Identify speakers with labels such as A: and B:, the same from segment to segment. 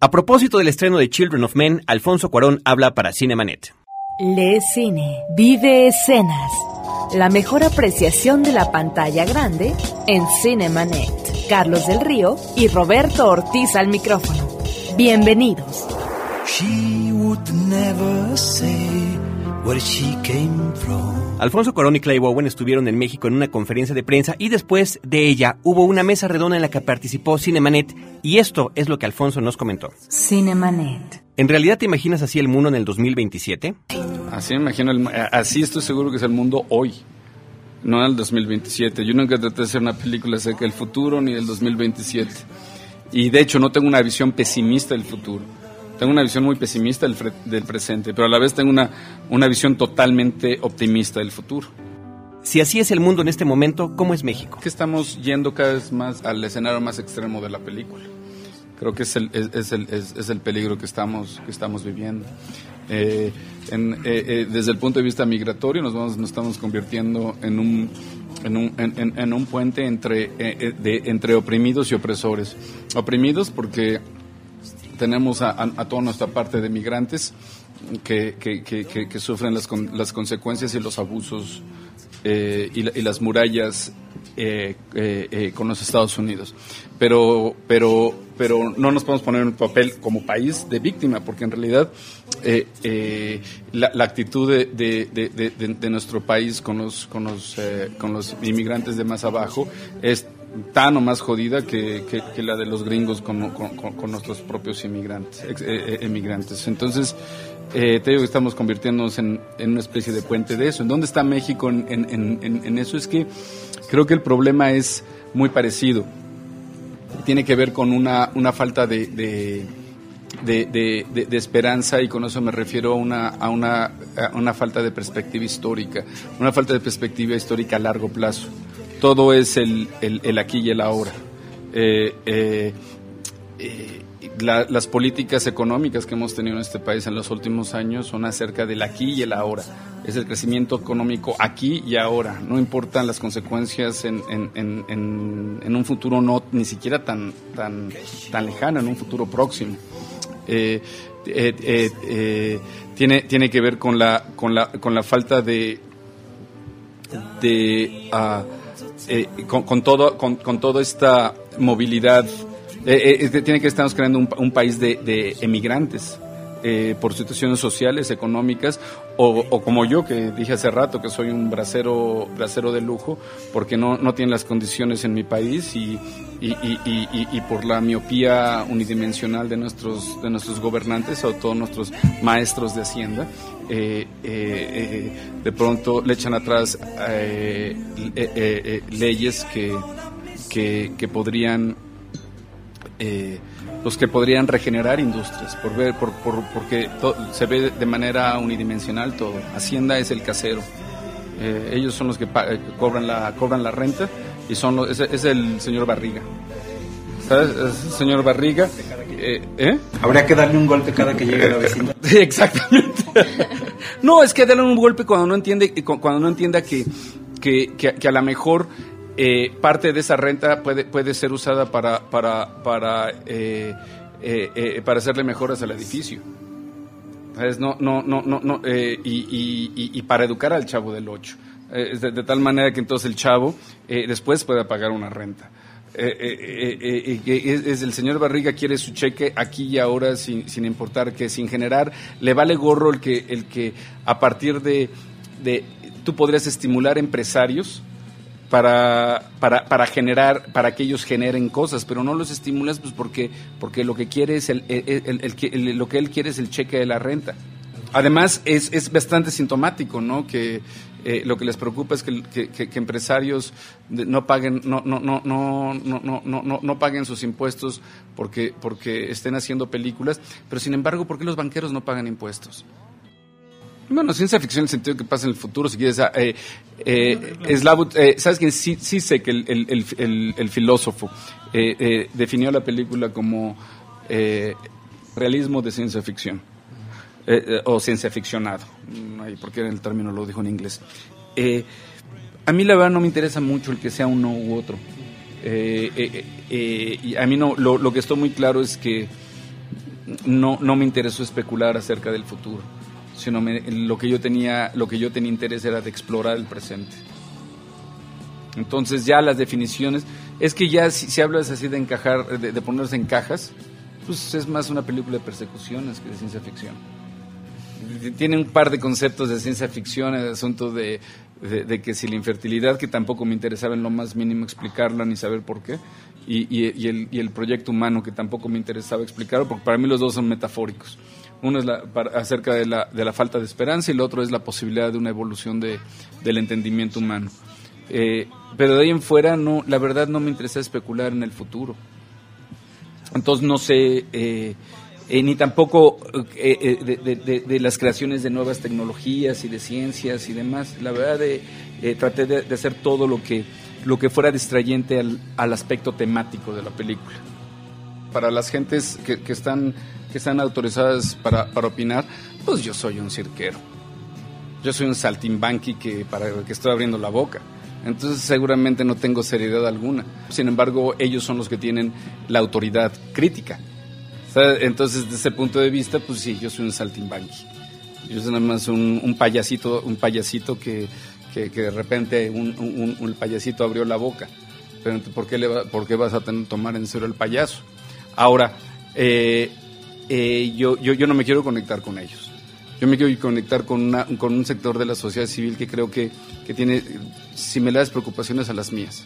A: A propósito del estreno de Children of Men, Alfonso Cuarón habla para Cinemanet.
B: Lee cine, vive escenas. La mejor apreciación de la pantalla grande en Cinemanet. Carlos del Río y Roberto Ortiz al micrófono. Bienvenidos.
A: Alfonso Cuarón y Clay Bowen estuvieron en México en una conferencia de prensa y después de ella hubo una mesa redonda en la que participó Cinemanet y esto es lo que Alfonso nos comentó.
B: Cinemanet.
A: ¿En realidad te imaginas así el mundo en el 2027?
C: Así me imagino, el, así estoy seguro que es el mundo hoy, no en el 2027. Yo nunca traté de hacer una película acerca del futuro ni del 2027. Y de hecho no tengo una visión pesimista del futuro. Tengo una visión muy pesimista del, del presente, pero a la vez tengo una, una visión totalmente optimista del futuro.
A: Si así es el mundo en este momento, ¿cómo es México?
C: Que estamos yendo cada vez más al escenario más extremo de la película. Creo que es el, es, es el, es, es el peligro que estamos, que estamos viviendo. Eh, en, eh, eh, desde el punto de vista migratorio nos, vamos, nos estamos convirtiendo en un, en un, en, en un puente entre, eh, de, entre oprimidos y opresores. Oprimidos porque tenemos a, a, toda nuestra parte de migrantes que, que, sufren las, con, las, consecuencias y los abusos eh, y, y, las murallas eh, eh, con los Estados Unidos. Pero, pero, pero no nos podemos poner en un papel como país de víctima, porque en realidad la, la, actitud de, de, de, de, nuestro país con los, con, los, con los inmigrantes de más abajo es tan o más jodida que, que, la de los gringos con, con, con nuestros propios inmigrantes, ex, eh, emigrantes. Entonces, eh, te digo que estamos convirtiéndonos en, en, una especie de puente de eso. ¿En dónde está México en, en, en, eso? Es que creo que el problema es muy parecido. Tiene que ver con una, una falta de, de de, de, de, esperanza y con eso me refiero a una, a, una, a una falta de perspectiva histórica, una falta de perspectiva histórica a largo plazo todo es el, el, aquí y el ahora. Eh, eh, eh, la, las políticas económicas que hemos tenido en este país en los últimos años son acerca del aquí y el ahora. Es el crecimiento económico aquí y ahora. No importan las consecuencias en, en, en, en un futuro no ni siquiera tan, tan, tan lejano, en un futuro próximo. Tiene, tiene que ver con la, con la, con la falta de, de uh, eh, con, con, todo, con, con, toda esta movilidad, eh, eh, tiene que estarnos creando un, un país de, de emigrantes. Eh, por situaciones sociales, económicas, o, como yo que dije hace rato que soy un bracero, bracero de lujo, porque no, no tienen las condiciones en mi país y, y, y, y, por la miopía unidimensional de nuestros, de nuestros gobernantes o todos nuestros maestros de Hacienda, eh, eh, de pronto le echan atrás leyes que, que, que podrían los que podrían regenerar industrias, por ver, por, por, porque to, se ve de manera unidimensional todo. Hacienda es el casero. Eh, ellos son los que cobran la, cobran la renta y son los, es, es, el señor Barriga. ¿Sabes? Es el señor Barriga. Eh, ¿eh?
D: Habría que darle un golpe cada que llegue a la vecina.
C: Exactamente. no, es que darle un golpe cuando no entiende, cuando no entienda que, que, que, que a lo mejor eh, parte de esa renta puede, puede ser usada para, para, para, eh, eh, para hacerle mejoras al edificio. No, no, no, no, no y, y, y, para educar al chavo del 8. De, tal manera que entonces el chavo después pueda pagar una renta. Es, el señor Barriga quiere su cheque aquí y ahora sin, sin importar que sin generar le vale gorro el que el que a partir de, de tú podrías estimular empresarios para, para, para generar, para que ellos generen cosas, pero no los estimulas pues porque, porque lo que quiere es el, el, el, lo que él quiere es el cheque de la renta. Además, es, es bastante sintomático, ¿no? Que eh, lo que les preocupa es que, que, que, empresarios no paguen, no, no, no, no, no, no, no, no paguen sus impuestos porque, porque estén haciendo películas, pero sin embargo, ¿por qué los banqueros no pagan impuestos? Bueno, ciencia ficción en el sentido que pasa en el futuro, si quieres. Eh, eh, Slavut, eh, ¿Sabes quién? Sí, sí sé que el, el, el, el filósofo eh, eh, definió la película como eh, realismo de ciencia ficción. o ciencia ficcionado. porque el término lo dijo en inglés. a mí la verdad no me interesa mucho el que sea uno u otro. y a mí no, lo, lo que estoy muy claro es que no, no me interesó especular acerca del futuro, sino lo, que yo tenía, lo que yo tenía interés era de explorar el presente. Entonces ya las definiciones, es que ya si, si hablas así de encajar, de, ponerse en cajas, pues es más una película de persecuciones que de ciencia ficción. Tiene un par de conceptos de ciencia ficción, el asunto de, de, que si la infertilidad, que tampoco me interesaba en lo más mínimo explicarla ni saber por qué, y, y, el, y el, proyecto humano, que tampoco me interesaba explicarlo, porque para mí los dos son metafóricos. Uno es la, acerca de la, de la, falta de esperanza y el otro es la posibilidad de una evolución de, del entendimiento humano. Eh, pero de ahí en fuera, no, la verdad no me interesa especular en el futuro. Entonces no sé... Eh, eh, ni tampoco de, las creaciones de nuevas tecnologías y de ciencias y demás. La verdad, traté de, hacer todo lo que, lo que fuera distrayente al, al aspecto temático de la película. Para las gentes que, que están, que están autorizadas para, para, opinar, pues yo soy un cirquero. Yo soy un saltimbanqui que, para que estoy abriendo la boca. Entonces seguramente no tengo seriedad alguna. Sin embargo, ellos son los que tienen la autoridad crítica entonces, desde ese punto de vista, pues sí, yo soy un saltimbanqui. Yo soy nada más un, payasito, un payasito que, que, de repente un, un, payasito abrió la boca. Pero ¿por qué, le ¿por qué vas a tener, tomar en serio el payaso? Ahora, eh, eh, yo, yo, yo no me quiero conectar con ellos. Yo me quiero conectar con, una, con un sector de la sociedad civil que creo que, que tiene similares preocupaciones a las mías.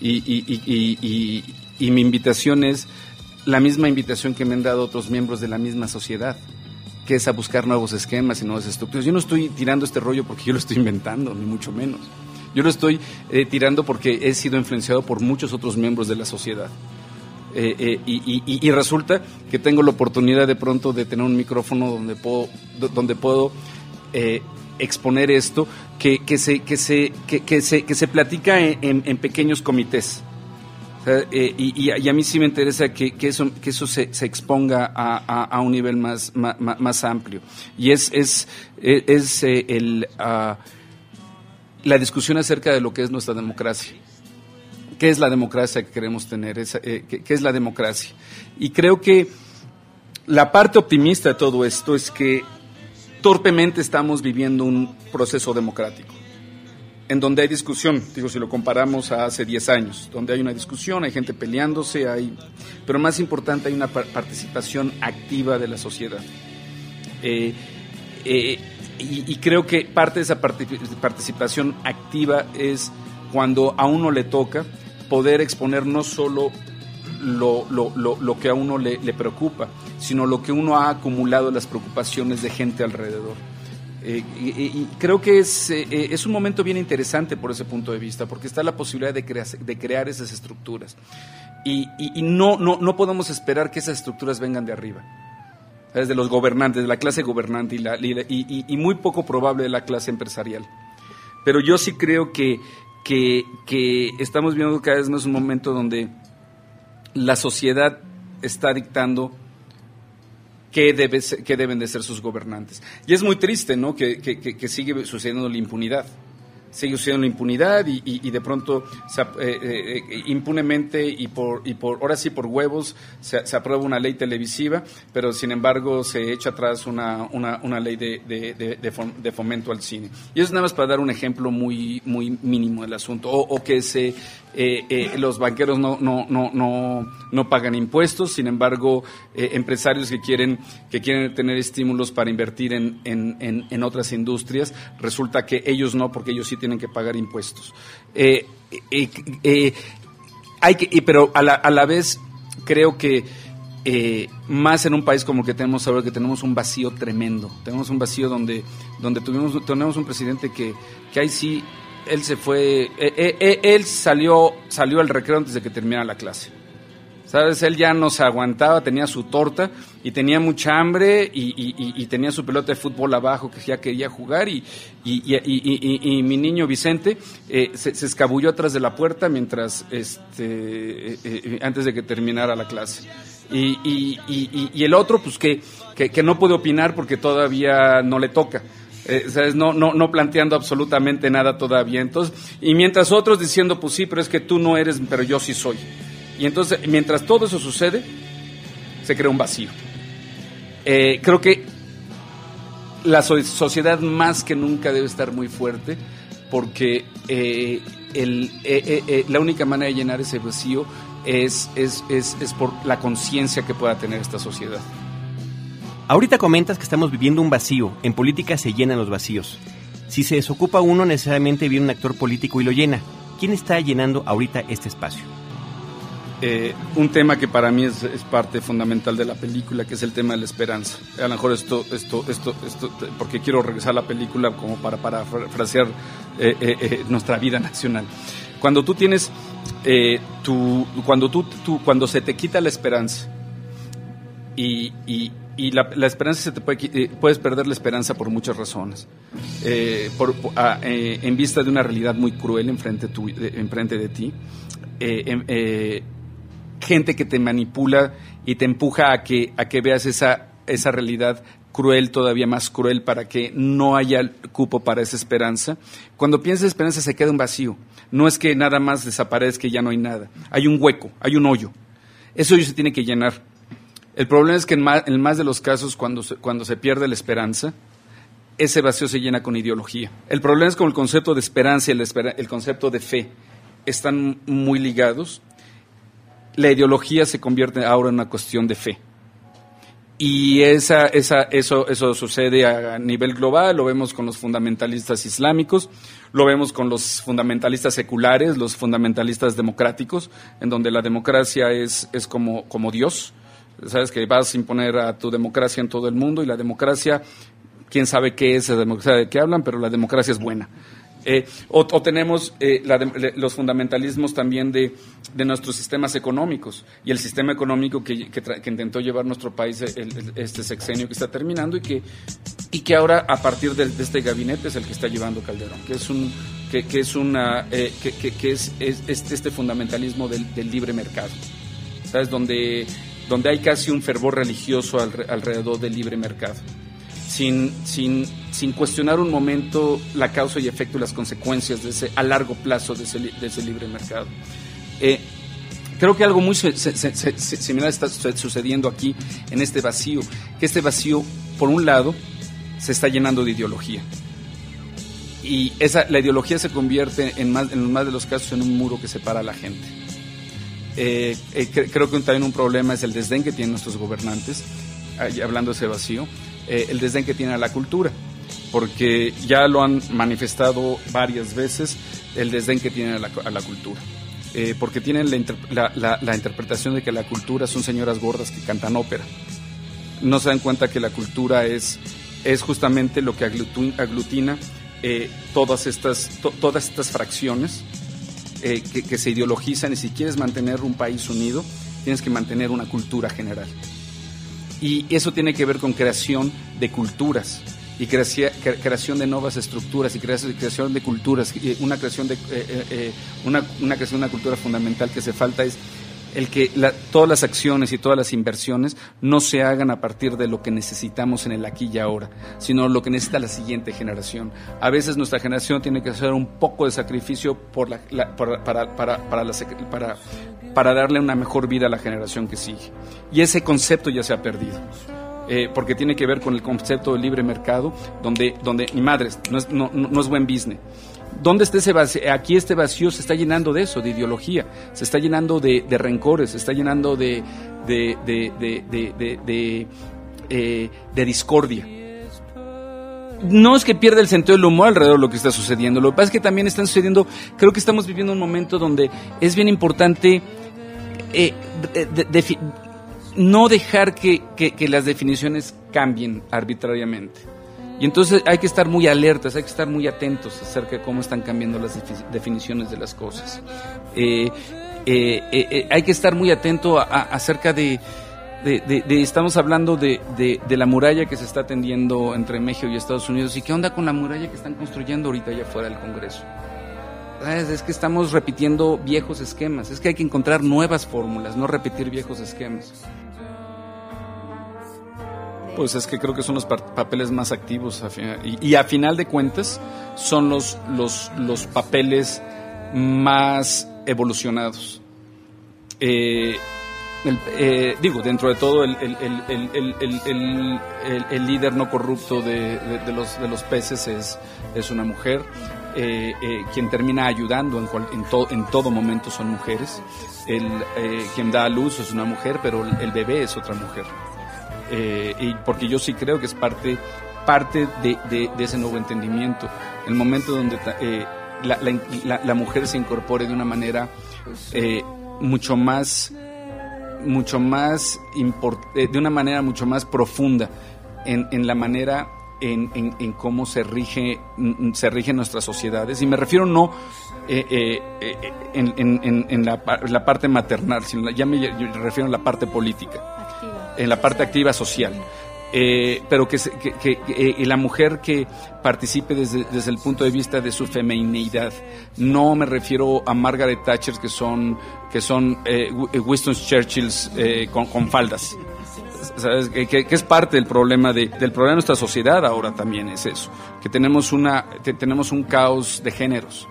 C: Y, y, y, y, y mi invitación es la misma invitación que me han dado otros miembros de la misma sociedad, que es a buscar nuevos esquemas y nuevas estructuras. Yo no estoy tirando este rollo porque yo lo estoy inventando, ni mucho menos. Yo lo estoy eh, tirando porque he sido influenciado por muchos otros miembros de la sociedad. Eh, eh, y, resulta que tengo la oportunidad de pronto de tener un micrófono donde puedo, donde puedo exponer esto que, que, se, que, se, que, se, que se platica en pequeños comités. Eh, y, a mí sí me interesa que, eso, que eso se, exponga a, un nivel más, más, amplio. Y es, es, es eh, el, ah, la discusión acerca de lo que es nuestra democracia. ¿Qué es la democracia que queremos tener? Eh, ¿qué, es la democracia? Y creo que la parte optimista de todo esto es que torpemente estamos viviendo un proceso democrático en donde hay discusión, digo, si lo comparamos a hace 10 años, donde hay una discusión, hay gente peleándose, hay, pero más importante hay una participación activa de la sociedad. Eh, eh, y, creo que parte de esa participación activa es cuando a uno le toca poder exponer no solo lo, lo, lo, lo que a uno le, preocupa, sino lo que uno ha acumulado las preocupaciones de gente alrededor. Eh, y, creo que es, eh, eh, es un momento bien interesante por ese punto de vista, porque está la posibilidad de, crear, de crear esas estructuras. Y, no, no, no podemos esperar que esas estructuras vengan de arriba, desde los gobernantes, de la clase gobernante y, y, muy poco probable de la clase empresarial. Pero yo sí creo que, que, que estamos viendo cada vez más un momento donde la sociedad está dictando qué, debe deben de ser sus gobernantes. Y es muy triste, ¿no?, que, que sigue sucediendo la impunidad sigue sucediendo la impunidad y, y, de pronto se, eh, eh, impunemente y por, y por, ahora sí por huevos se, aprueba una ley televisiva, pero sin embargo se echa atrás una, una, una ley de, de, de, fomento al cine. Y eso es nada más para dar un ejemplo muy, muy mínimo del asunto. O que se, eh, los banqueros no, no, no, no, no pagan impuestos, sin embargo, empresarios que quieren, que quieren tener estímulos para invertir en, en, en, en otras industrias, resulta que ellos no, porque ellos sí tienen que pagar impuestos. Eh, eh, eh, hay que, pero a la, a la vez creo que más en un país como el que tenemos ahora, que tenemos un vacío tremendo. Tenemos un vacío donde, donde tuvimos, tenemos un presidente que, que ahí sí, él se fue, él salió, salió al recreo antes de que terminara la clase. ¿Sabes? Él ya no se aguantaba, tenía su torta y tenía mucha hambre y, tenía su pelota de fútbol abajo que ya quería jugar y, mi niño Vicente eh, se, escabulló atrás de la puerta mientras, este, eh, eh, antes de que terminara la clase. Y, el otro, pues que, que, no puede opinar porque todavía no le toca. ¿Sabes? No, no, no planteando absolutamente nada todavía. Entonces, y mientras otros diciendo, pues sí, pero es que tú no eres, pero yo sí soy. Y entonces, mientras todo eso sucede, se crea un vacío. Eh, creo que la sociedad más que nunca debe estar muy fuerte porque eh, la única manera de llenar ese vacío es, es, es, es por la conciencia que pueda tener esta sociedad.
A: Ahorita comentas que estamos viviendo un vacío. En política se llenan los vacíos. Si se desocupa uno, necesariamente viene un actor político y lo llena. ¿Quién está llenando ahorita este espacio?
C: Eh, un tema que para mí es, parte fundamental de la película, que es el tema de la esperanza. A lo mejor esto, esto, esto, esto porque quiero regresar a la película como para parafrasear eh, eh, nuestra vida nacional. Cuando tú tienes, tu, cuando, tú, tú, cuando se te quita la esperanza y, y, y la, esperanza se te puede, puedes perder la esperanza por muchas razones. por, en vista de una realidad muy cruel enfrente, tu, enfrente de ti. Em, gente que te manipula y te empuja a que, a que veas esa, esa realidad cruel, todavía más cruel, para que no haya cupo para esa esperanza. Cuando piensas esperanza se queda un vacío. No es que nada más desaparezca y ya no hay nada. Hay un hueco, hay un hoyo. Ese hoyo se tiene que llenar. El problema es que en más, de los casos, cuando se, cuando se pierde la esperanza, ese vacío se llena con ideología. El problema es que el concepto de esperanza y el, concepto de fe están muy ligados la ideología se convierte ahora en una cuestión de fe. Y eso, eso sucede a nivel global, lo vemos con los fundamentalistas islámicos, lo vemos con los fundamentalistas seculares, los fundamentalistas democráticos, en donde la democracia es, es como, como Dios. Sabes que vas a imponer a tu democracia en todo el mundo y la democracia, quién sabe qué es la democracia de qué hablan, pero la democracia es buena. Eh, o, tenemos eh, los fundamentalismos también de, nuestros sistemas económicos y el sistema económico que, intentó llevar nuestro país este sexenio que está terminando y que, y que ahora a partir de, este gabinete es el que está llevando Calderón, que es un que, es una eh, que, es, este fundamentalismo del, libre mercado, sabes donde donde hay casi un fervor religioso alrededor del libre mercado sin, sin, sin cuestionar un momento la causa y efecto y las consecuencias de ese, a largo plazo de ese, libre mercado. Eh, creo que algo muy similar está sucediendo aquí en este vacío, que este vacío, por un lado, se está llenando de ideología. Y esa, la ideología se convierte en más, en más de los casos en un muro que separa a la gente. Eh, eh, creo que también un problema es el desdén que tienen nuestros gobernantes, hablando de ese vacío, eh, el desdén que tiene a la cultura, porque ya lo han manifestado varias veces el desdén que tienen a la, cultura. Eh, porque tienen la, interpretación de que la cultura son señoras gordas que cantan ópera. No se dan cuenta que la cultura es, es justamente lo que aglutina eh, todas, estas, todas estas fracciones que, que se ideologizan y si quieres mantener un país unido, tienes que mantener una cultura general. Y eso tiene que ver con creación de culturas y creación de nuevas estructuras y creación de culturas. Una creación de, eh, eh, eh, una, una creación de una cultura fundamental que hace falta es el que todas las acciones y todas las inversiones no se hagan a partir de lo que necesitamos en el aquí y ahora, sino lo que necesita la siguiente generación. A veces nuestra generación tiene que hacer un poco de sacrificio para, para, para, para, para darle una mejor vida a la generación que sigue. Y ese concepto ya se ha perdido. Eh, porque tiene que ver con el concepto del libre mercado, donde, donde ni madres, no es, no, no es buen business. ¿Dónde está ese vacío? Aquí este vacío se está llenando de eso, de ideología, se está llenando de, rencores, se está llenando eh, de discordia. No es que pierda el sentido del humor alrededor de lo que está sucediendo, lo que pasa es que también están sucediendo, creo que estamos viviendo un momento donde es bien importante eh, no dejar que las definiciones cambien arbitrariamente. Y entonces hay que estar muy alertas, hay que estar muy atentos acerca de cómo están cambiando las definiciones de las cosas. Eh, eh, eh, hay que estar muy atento acerca de, estamos hablando de, la muralla que se está atendiendo entre México y Estados Unidos. ¿Y qué onda con la muralla que están construyendo ahorita allá afuera del Congreso? Es que estamos repitiendo viejos esquemas, es que hay que encontrar nuevas fórmulas, no repetir viejos esquemas. Pues es que creo que son los papeles más activos y, a final de cuentas son los, los, los papeles más evolucionados. Eh, eh, digo, dentro de todo, el, el, el, líder no corrupto de, de, los, de los peces es, es una mujer. Eh, quien termina ayudando en, en, en, todo momento son mujeres. El, quien da a luz es una mujer, pero el, bebé es otra mujer. Y porque yo sí creo que es parte, parte de, de, ese nuevo entendimiento. El momento donde la, la, la, mujer se incorpore de una manera mucho más mucho más eh, de una manera mucho más profunda en, en la manera en, en, cómo se rige mm, se rigen nuestras sociedades y me refiero no eh, eh, en, la, la, parte maternal sino ya me refiero a la parte política en la parte activa social eh, pero que, que, eh, la mujer que participe desde, desde, el punto de vista de su femineidad. No me refiero a Margaret Thatcher que son, que son eh, Winston Churchills con, con, faldas. ¿Sabes? Que, es parte del problema de, del problema de nuestra sociedad ahora también es eso, que tenemos una tenemos un caos de géneros.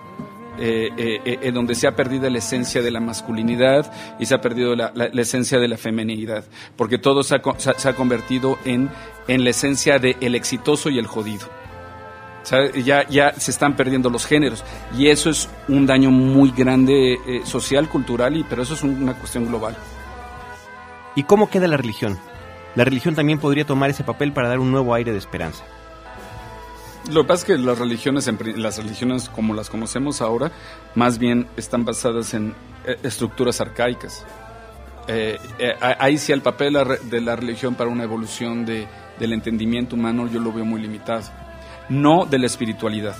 C: Eh, eh, en donde se ha perdido la esencia de la masculinidad y se ha perdido la, esencia de la feminidad, porque todo se ha, convertido en, en la esencia del el exitoso y el jodido. Ya, ya se están perdiendo los géneros y eso es un daño muy grande eh, social, cultural, y, pero eso es una cuestión global.
A: ¿Y cómo queda la religión? La religión también podría tomar ese papel para dar un nuevo aire de esperanza.
C: Lo que pasa es que las religiones, las religiones como las conocemos ahora, más bien están basadas en eh, estructuras arcaicas. Eh, eh, ahí sí el papel de la religión para una evolución de, del entendimiento humano yo lo veo muy limitado. No de la espiritualidad,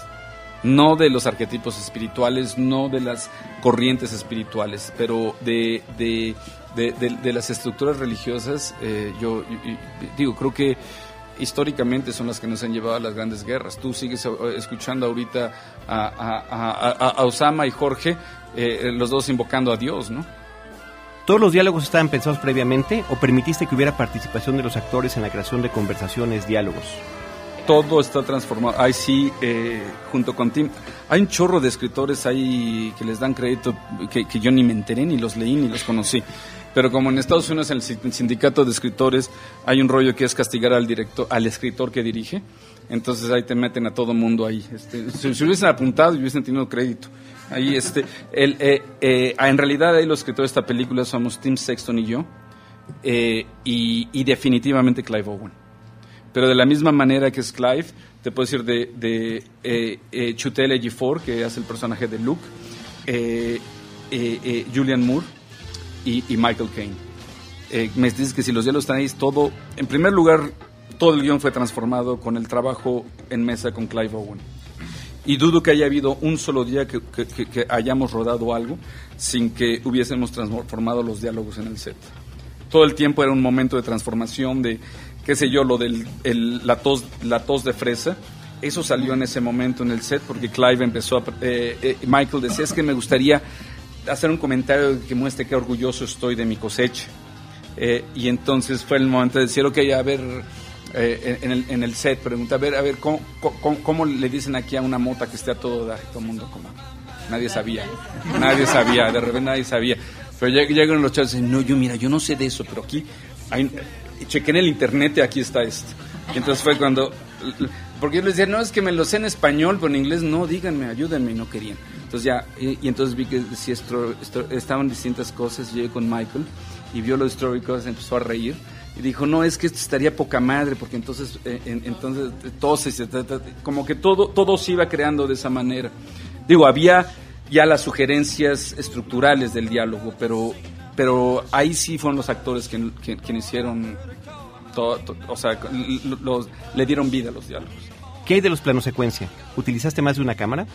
C: no de los arquetipos espirituales, no de las corrientes espirituales, pero de, de, de, las estructuras religiosas, yo, digo, creo que históricamente son las que nos han llevado a las grandes guerras. Tú sigues eh, escuchando ahorita a, Osama y Jorge, eh, los dos invocando a Dios, ¿no?
A: ¿Todos los diálogos estaban pensados previamente o permitiste que hubiera participación de los actores en la creación de conversaciones, diálogos?
C: Todo está transformado. Ahí sí, eh, junto con Tim, hay un chorro de escritores ahí que les dan crédito que, que yo ni me enteré, ni los leí, ni los conocí pero como en Estados Unidos en el sindicato de escritores hay un rollo que es castigar al director, al escritor que dirige, entonces ahí te meten a todo mundo ahí. Este, si, hubiesen apuntado y hubiesen tenido crédito. Ahí este, el, eh, eh, en realidad ahí los escritores de esta película somos Tim Sexton y yo, eh, y, definitivamente Clive Owen. Pero de la misma manera que es Clive, te puedo decir de, de eh, Chutel Ejiofor, que hace el personaje de Luke, Julian Moore, y, Michael Caine. Eh, me dices que si los diálogos están ahí, todo, en primer lugar, todo el guion fue transformado con el trabajo en mesa con Clive Owen. Y dudo que haya habido un solo día que, hayamos rodado algo sin que hubiésemos transformado los diálogos en el set. Todo el tiempo era un momento de transformación de, qué sé yo, lo de la, tos, la tos de fresa. Eso salió en ese momento en el set porque Clive empezó a... Eh, eh, Michael decía, es que me gustaría hacer un comentario que muestre qué orgulloso estoy de mi cosecha. Eh, y entonces fue el momento de decir, ok, a ver, eh, en, el, en, el, set, pregunta, a ver, a ver, ¿cómo, ¿cómo, le dicen aquí a una mota que esté a todo dar? Todo el mundo como, nadie sabía, nadie sabía, de repente nadie sabía. Pero llegan los chavos y dicen, no, yo mira, yo no sé de eso, pero aquí, hay, chequé en el internet y aquí está esto. Y entonces fue cuando, porque yo les decía, no, es que me lo sé en español, pero en inglés no, díganme, ayúdenme, y no querían. Entonces ya, y, entonces vi que decía estaban distintas cosas, llegué con Michael y vio los históricos, empezó a reír y dijo, no, es que esto estaría poca madre, porque entonces, eh, entonces todo se, como que todo, todo se iba creando de esa manera. Digo, había ya las sugerencias estructurales del diálogo, pero, pero ahí sí fueron los actores quienes quien, hicieron, todo, o sea, los, le dieron vida a los diálogos.
A: ¿Qué hay de los planos secuencia? ¿Utilizaste más de una cámara?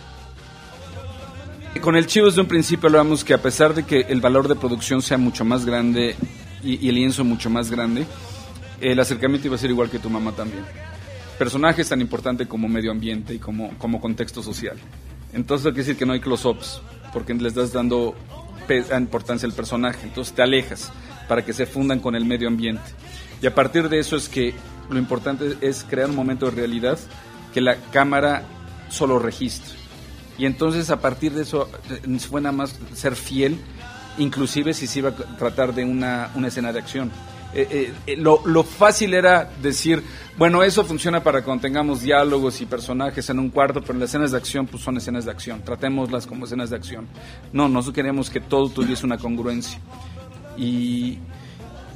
C: Con el chivo desde un principio hablábamos que a pesar de que el valor de producción sea mucho más grande y, el lienzo mucho más grande, el acercamiento iba a ser igual que tu mamá también. Personajes tan importante como medio ambiente y como, como contexto social. Entonces hay que decir que no hay close-ups, porque les das dando importancia al personaje, entonces te alejas para que se fundan con el medio ambiente. Y a partir de eso es que lo importante es crear un momento de realidad que la cámara solo registre y entonces a partir de eso eh, fue nada más ser fiel inclusive si se iba a tratar de una, una escena de acción. Eh, eh, lo, lo, fácil era decir, bueno, eso funciona para cuando tengamos diálogos y personajes en un cuarto, pero las escenas de acción pues son escenas de acción, tratémoslas como escenas de acción. No, nosotros queremos que todo tuviese una congruencia. Y,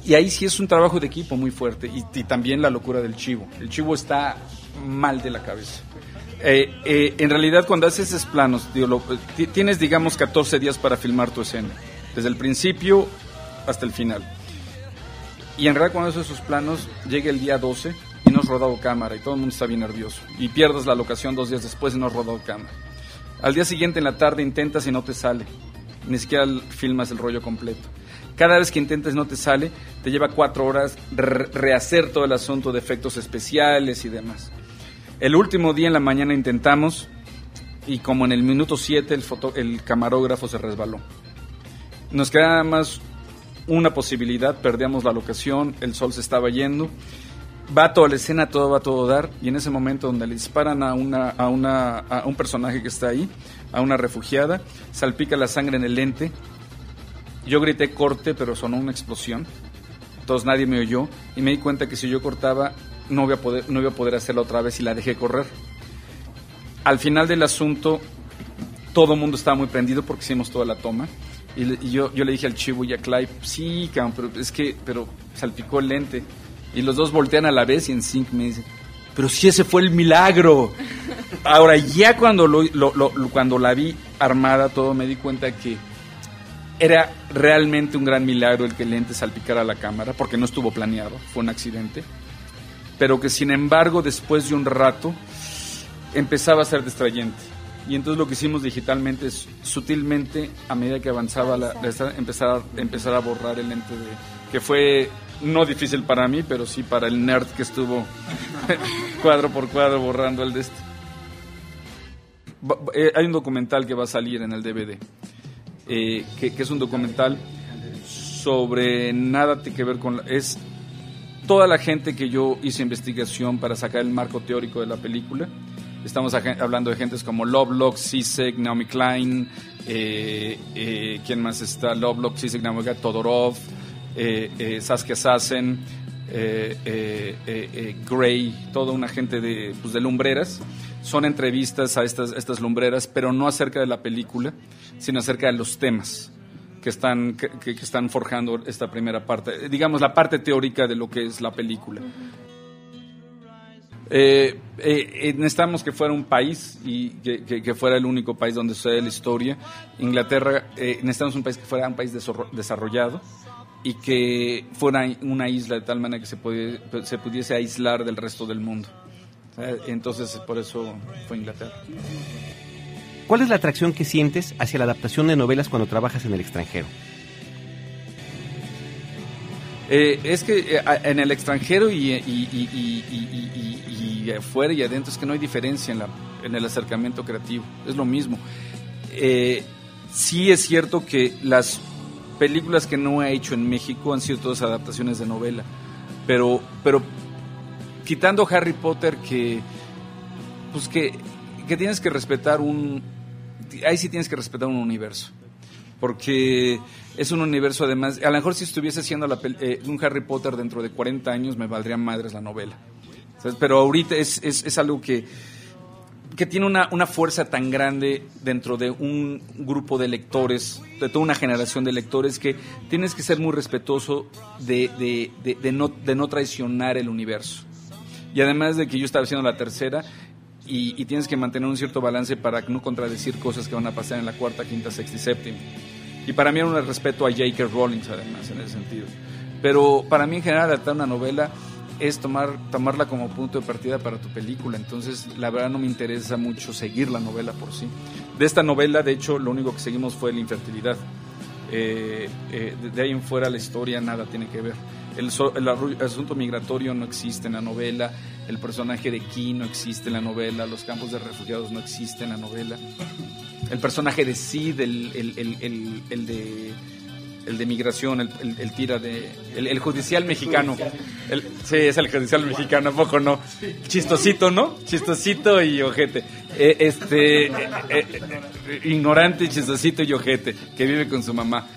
C: y ahí sí es un trabajo de equipo muy fuerte y, también la locura del chivo. El chivo está mal de la cabeza. Eh, eh, en realidad cuando haces esos planos, tienes digamos 14 días para filmar tu escena, desde el principio hasta el final. Y en realidad cuando haces esos planos, llega el día 12 y no has rodado cámara y todo el mundo está bien nervioso. Y pierdes la locación dos días después y no has rodado cámara. Al día siguiente en la tarde intentas y no te sale. Ni siquiera filmas el rollo completo. Cada vez que intentas no te sale, te lleva cuatro horas re rehacer todo el asunto de efectos especiales y demás. El último día en la mañana intentamos y como en el minuto 7 el, el camarógrafo se resbaló. Nos quedaba más una posibilidad, perdíamos la locación, el sol se estaba yendo, va toda la escena, todo va a todo dar, y en ese momento donde le disparan a, una, a, una, a un personaje que está ahí, a una refugiada, salpica la sangre en el lente, yo grité corte, pero sonó una explosión, entonces nadie me oyó, y me di cuenta que si yo cortaba, no iba a poder, no iba a poder hacerla otra vez y la dejé correr. Al final del asunto, todo el mundo estaba muy prendido porque hicimos toda la toma. Y, le, y, yo, yo le dije al chivo y a Clive, sí, cabrón, pero es que, pero salpicó el lente. Y los dos voltean a la vez y en sync me dicen, pero si ese fue el milagro. Ahora, ya cuando, lo, lo, lo, cuando la vi armada, todo me di cuenta que era realmente un gran milagro el que el lente salpicara la cámara, porque no estuvo planeado, fue un accidente. Pero que sin embargo, después de un rato, empezaba a ser distrayente. Y entonces lo que hicimos digitalmente es sutilmente a medida que avanzaba la, la empezar, a, empezar a borrar el lente de, que fue no difícil para mí pero sí para el nerd que estuvo cuadro por cuadro borrando el de este. Eh, hay un documental que va a salir en el DVD eh, que, es un documental sobre nada que ver con es toda la gente que yo hice investigación para sacar el marco teórico de la película Estamos hablando de gentes como Lovelock, Sisek, Naomi Klein, eh, eh, ¿quién más está? Lovelock, Sisek, Naomi Klein, Todorov, eh, eh Saskia Sassen, Gray, toda una gente de, pues, de lumbreras. Son entrevistas a estas, estas lumbreras, pero no acerca de la película, sino acerca de los temas que están, que, que están forjando esta primera parte, digamos la parte teórica de lo que es la película. Eh, eh, necesitamos que fuera un país y que, que, que, fuera el único país donde sucede la historia. Inglaterra, eh, necesitamos un país que fuera un país desarrollado y que fuera una isla de tal manera que se, puede, se pudiese aislar del resto del mundo. Entonces, por eso fue Inglaterra.
A: ¿Cuál es la atracción que sientes hacia la adaptación de novelas cuando trabajas en el extranjero?
C: Eh, es que eh, en el extranjero y, y, y, y, afuera y adentro es que no hay diferencia en, la, en el acercamiento creativo, es lo mismo. Eh, sí es cierto que las películas que no he hecho en México han sido todas adaptaciones de novela, pero, pero quitando Harry Potter que, pues que, que tienes que respetar un, ahí sí tienes que respetar un universo porque es un universo además, a lo mejor si estuviese haciendo la, eh, un Harry Potter dentro de 40 años me valdría madres la novela. Pero ahorita es, es, es algo que, que tiene una, una, fuerza tan grande dentro de un grupo de lectores, de toda una generación de lectores, que tienes que ser muy respetuoso de, de, de, de no, de no traicionar el universo. Y además de que yo estaba haciendo la tercera, y, y, tienes que mantener un cierto balance para no contradecir cosas que van a pasar en la cuarta, quinta, sexta y séptima. Y para mí era un respeto a J.K. Rowling, además, en ese sentido. Pero para mí, en general, adaptar una novela es tomar, tomarla como punto de partida para tu película. Entonces, la verdad no me interesa mucho seguir la novela por sí. De esta novela, de hecho, lo único que seguimos fue la infertilidad. Eh, eh, de ahí en fuera la historia nada tiene que ver. El, el, asunto migratorio no existe en la novela, el personaje de Key no existe en la novela, los campos de refugiados no existen en la novela, el personaje de Sid, el, el, el de el de migración, el, tira de. El, judicial mexicano. Sí, es el judicial mexicano, ¿a poco no? Chistosito, ¿no? Chistosito y ojete. Eh, este. Eh, eh, ignorante, chistosito y ojete, que vive con su mamá.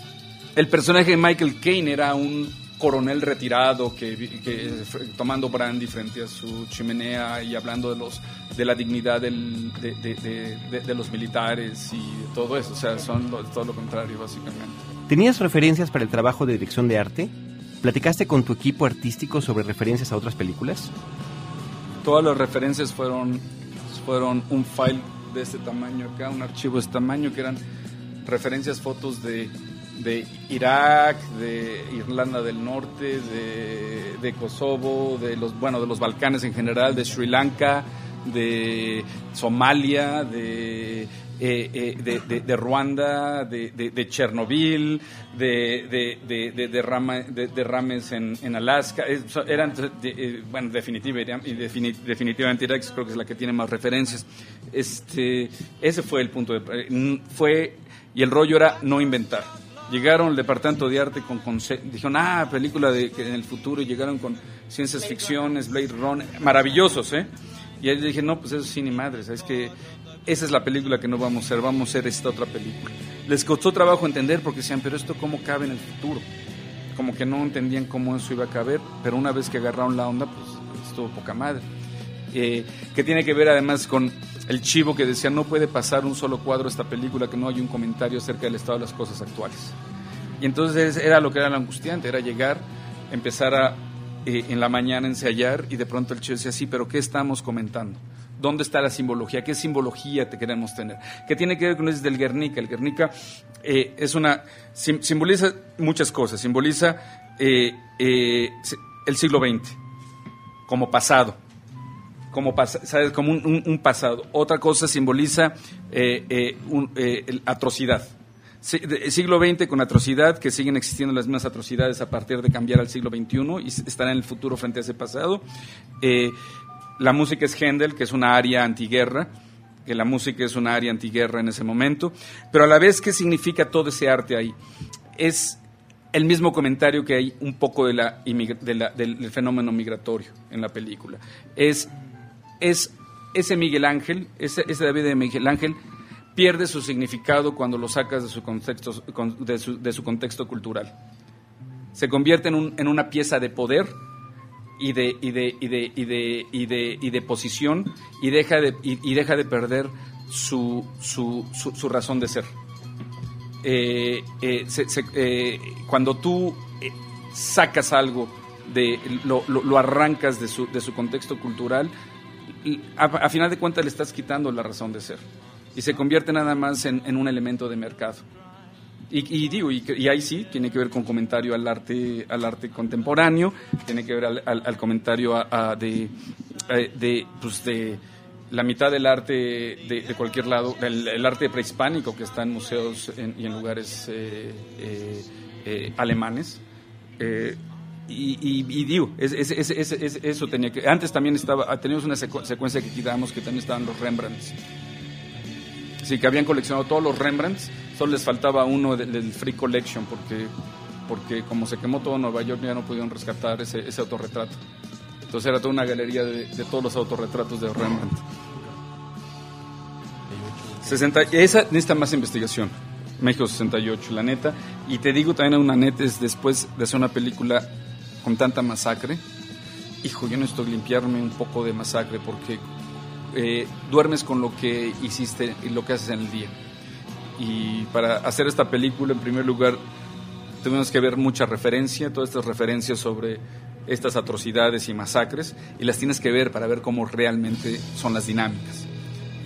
C: el personaje de Michael Caine era un coronel retirado que, que tomando brandy frente a su chimenea y hablando de los de la dignidad del, de, de, de, los militares y todo eso, o sea, son todo lo contrario básicamente.
A: ¿Tenías referencias para el trabajo de dirección de arte? ¿Platicaste con tu equipo artístico sobre referencias a otras películas?
C: Todas las referencias fueron, fueron un file de este tamaño acá, un archivo de este tamaño, que eran referencias, fotos de, de Irak, de Irlanda del Norte, de, de, Kosovo, de los, bueno, de los Balcanes en general, de Sri Lanka, de Somalia, de eh, eh, de, de, Ruanda, de, de, Chernobyl, de, de, derrames en, en Alaska. eran, eh, bueno, definitivamente, definitivamente Irak creo que es la que tiene más referencias. Este, ese fue el punto. De, fue, y el rollo era no inventar. Llegaron al departamento de arte con, dijeron, ah, película de, en el futuro, y llegaron con ciencias ficciones, Blade Runner, maravillosos, ¿eh? Y ahí dije, no, pues eso sí ni madre, es que esa es la película que no vamos a hacer, vamos a hacer esta otra película. Les costó trabajo entender porque decían, pero esto cómo cabe en el futuro. Como que no entendían cómo eso iba a caber, pero una vez que agarraron la onda, pues estuvo poca madre. Eh, que tiene que ver además con el chivo que decía, no puede pasar un solo cuadro esta película que no hay un comentario acerca del estado de las cosas actuales. Y entonces era lo que era lo angustiante, era llegar, empezar a eh, en la mañana ensayar y de pronto el chivo decía, sí, pero ¿qué estamos comentando? ¿Dónde está la simbología? ¿Qué simbología te queremos tener? ¿Qué tiene que ver con el del Guernica? El Guernica eh, es una, simboliza muchas cosas. Simboliza eh, eh, el siglo XX como pasado, como, ¿sabes? como un, pasado. Otra cosa simboliza un, atrocidad. El siglo XX con atrocidad, que siguen existiendo las mismas atrocidades a partir de cambiar al siglo XXI y están en el futuro frente a ese pasado. La música es Händel, que es una área antiguerra, que la música es una área antiguerra en ese momento, pero a la vez, ¿qué significa todo ese arte ahí? Es el mismo comentario que hay un poco de la, del, fenómeno migratorio en la película. Es, es ese Miguel Ángel, ese, David de Miguel Ángel, pierde su significado cuando lo sacas de su contexto, de su, contexto cultural. Se convierte en, en una pieza de poder y de, y de, y de, y de, y de, y de posición y deja de, y, deja de perder su, su, su, razón de ser. Eh, eh, eh, cuando tú sacas algo, de, lo, lo, arrancas de su, de su contexto cultural, a, a, final de cuentas le estás quitando la razón de ser y se convierte nada más en, en un elemento de mercado. Y, digo, y, ahí sí, tiene que ver con comentario al arte, al arte contemporáneo, tiene que ver al, al, comentario de, de, pues de la mitad del arte de, cualquier lado, el, arte prehispánico que está en museos y en lugares eh, eh, eh, alemanes. Y, digo, eso tenía que... Antes también estaba, teníamos una secuencia que quitábamos que también estaban los Rembrandts. Sí, que habían coleccionado todos los Rembrandts Solo les faltaba uno del, Free Collection porque, porque como se quemó todo Nueva York ya no pudieron rescatar ese, ese autorretrato. Entonces era toda una galería de, todos los autorretratos de Rembrandt. 60, esa necesita más investigación. México 68, la neta. Y te digo también una neta es después de hacer una película con tanta masacre. Hijo, yo necesito limpiarme un poco de masacre porque eh, duermes con lo que hiciste y lo que haces en el día y para hacer esta película, en primer lugar, tuvimos que ver mucha referencia, todas estas referencias sobre estas atrocidades y masacres, y las tienes que ver para ver cómo realmente son las dinámicas.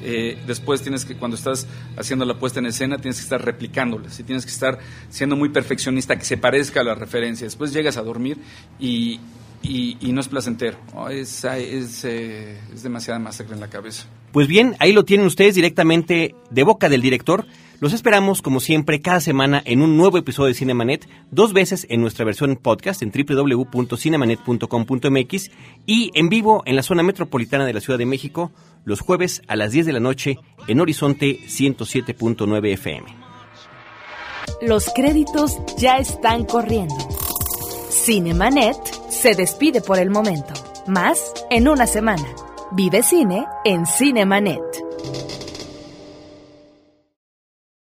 C: Eh, después tienes que, cuando estás haciendo la puesta en escena, tienes que estar replicándolas y tienes que estar siendo muy perfeccionista, que se parezca a la referencia. Después llegas a dormir y, y, no es placentero. es, es, eh, es demasiada masacre en la cabeza.
A: Pues bien, ahí lo tienen ustedes directamente de boca del director. Los esperamos, como siempre, cada semana en un nuevo episodio de Cinemanet, dos veces en nuestra versión podcast en www.cinemanet.com.mx y en vivo en la zona metropolitana de la Ciudad de México los jueves a las 10 de la noche en Horizonte 107.9 FM.
B: Los créditos ya están corriendo. Cinemanet se despide por el momento. Más en una semana. Vive cine en Cinemanet.